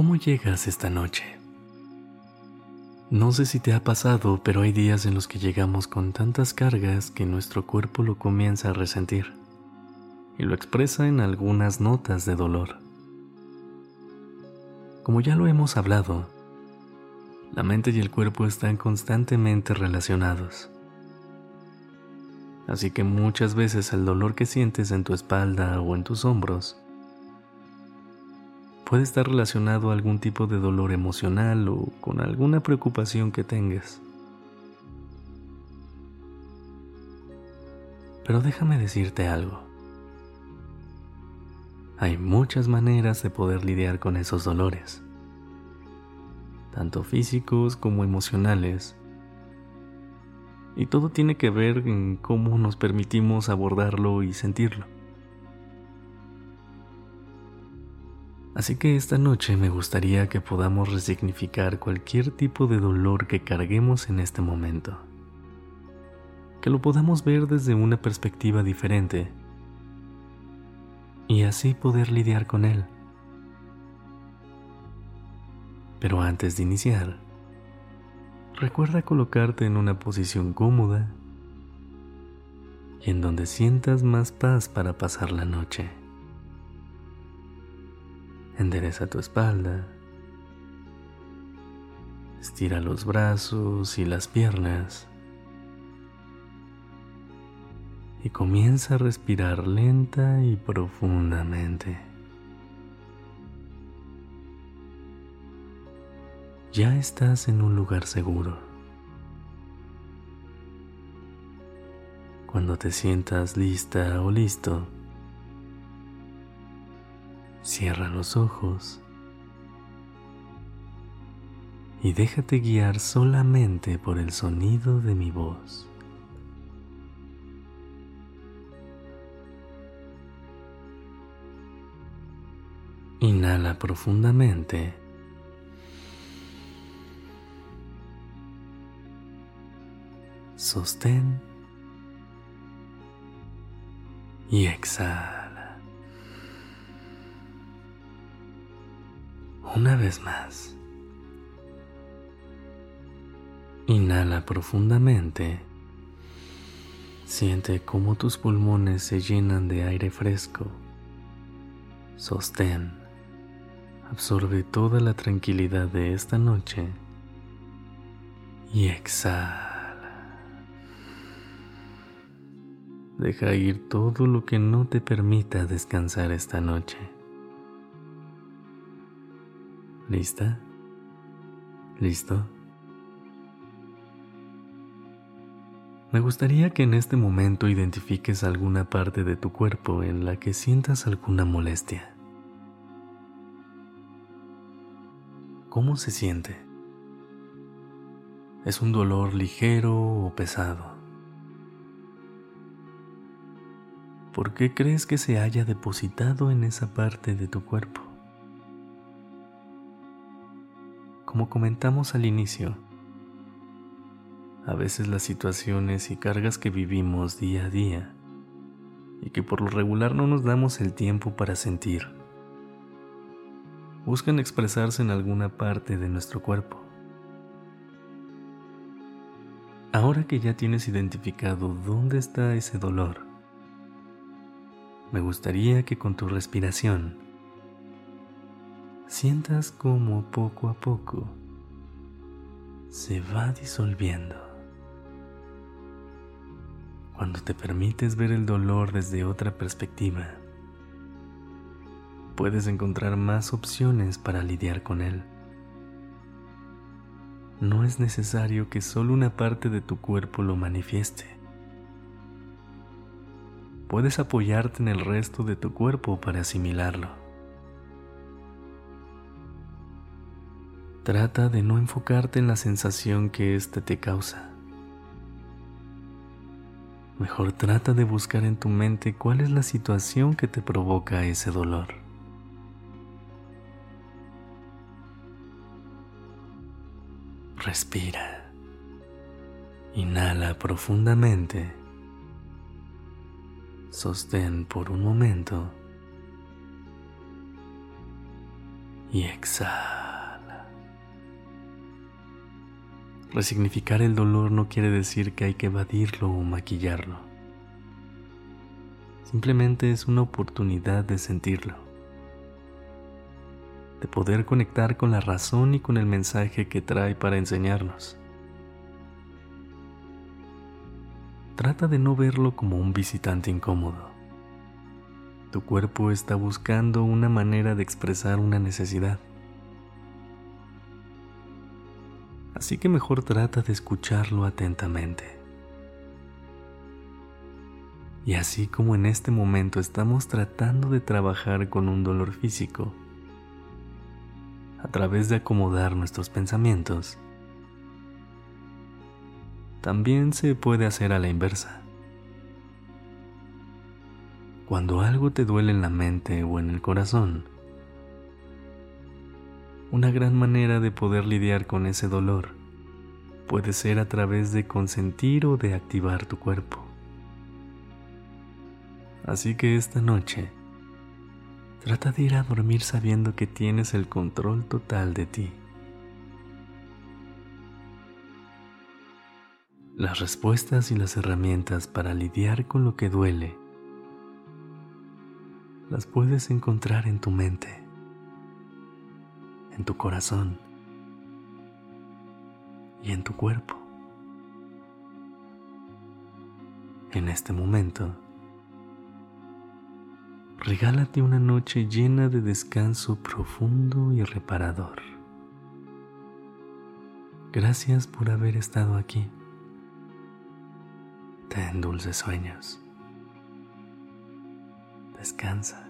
¿Cómo llegas esta noche? No sé si te ha pasado, pero hay días en los que llegamos con tantas cargas que nuestro cuerpo lo comienza a resentir y lo expresa en algunas notas de dolor. Como ya lo hemos hablado, la mente y el cuerpo están constantemente relacionados. Así que muchas veces el dolor que sientes en tu espalda o en tus hombros puede estar relacionado a algún tipo de dolor emocional o con alguna preocupación que tengas. Pero déjame decirte algo. Hay muchas maneras de poder lidiar con esos dolores, tanto físicos como emocionales. Y todo tiene que ver en cómo nos permitimos abordarlo y sentirlo. Así que esta noche me gustaría que podamos resignificar cualquier tipo de dolor que carguemos en este momento. Que lo podamos ver desde una perspectiva diferente y así poder lidiar con él. Pero antes de iniciar, recuerda colocarte en una posición cómoda y en donde sientas más paz para pasar la noche. Endereza tu espalda. Estira los brazos y las piernas. Y comienza a respirar lenta y profundamente. Ya estás en un lugar seguro. Cuando te sientas lista o listo, Cierra los ojos y déjate guiar solamente por el sonido de mi voz. Inhala profundamente. Sostén y exhala. Una vez más. Inhala profundamente. Siente cómo tus pulmones se llenan de aire fresco. Sostén. Absorbe toda la tranquilidad de esta noche. Y exhala. Deja ir todo lo que no te permita descansar esta noche. ¿Lista? ¿Listo? Me gustaría que en este momento identifiques alguna parte de tu cuerpo en la que sientas alguna molestia. ¿Cómo se siente? ¿Es un dolor ligero o pesado? ¿Por qué crees que se haya depositado en esa parte de tu cuerpo? Como comentamos al inicio, a veces las situaciones y cargas que vivimos día a día y que por lo regular no nos damos el tiempo para sentir, buscan expresarse en alguna parte de nuestro cuerpo. Ahora que ya tienes identificado dónde está ese dolor, me gustaría que con tu respiración sientas como poco a poco se va disolviendo. Cuando te permites ver el dolor desde otra perspectiva, puedes encontrar más opciones para lidiar con él. No es necesario que solo una parte de tu cuerpo lo manifieste. Puedes apoyarte en el resto de tu cuerpo para asimilarlo. Trata de no enfocarte en la sensación que éste te causa. Mejor trata de buscar en tu mente cuál es la situación que te provoca ese dolor. Respira. Inhala profundamente. Sostén por un momento. Y exhala. Resignificar el dolor no quiere decir que hay que evadirlo o maquillarlo. Simplemente es una oportunidad de sentirlo. De poder conectar con la razón y con el mensaje que trae para enseñarnos. Trata de no verlo como un visitante incómodo. Tu cuerpo está buscando una manera de expresar una necesidad. Así que mejor trata de escucharlo atentamente. Y así como en este momento estamos tratando de trabajar con un dolor físico, a través de acomodar nuestros pensamientos, también se puede hacer a la inversa. Cuando algo te duele en la mente o en el corazón, una gran manera de poder lidiar con ese dolor puede ser a través de consentir o de activar tu cuerpo. Así que esta noche, trata de ir a dormir sabiendo que tienes el control total de ti. Las respuestas y las herramientas para lidiar con lo que duele las puedes encontrar en tu mente, en tu corazón y en tu cuerpo. En este momento, regálate una noche llena de descanso profundo y reparador. Gracias por haber estado aquí. Ten dulces sueños. Descansa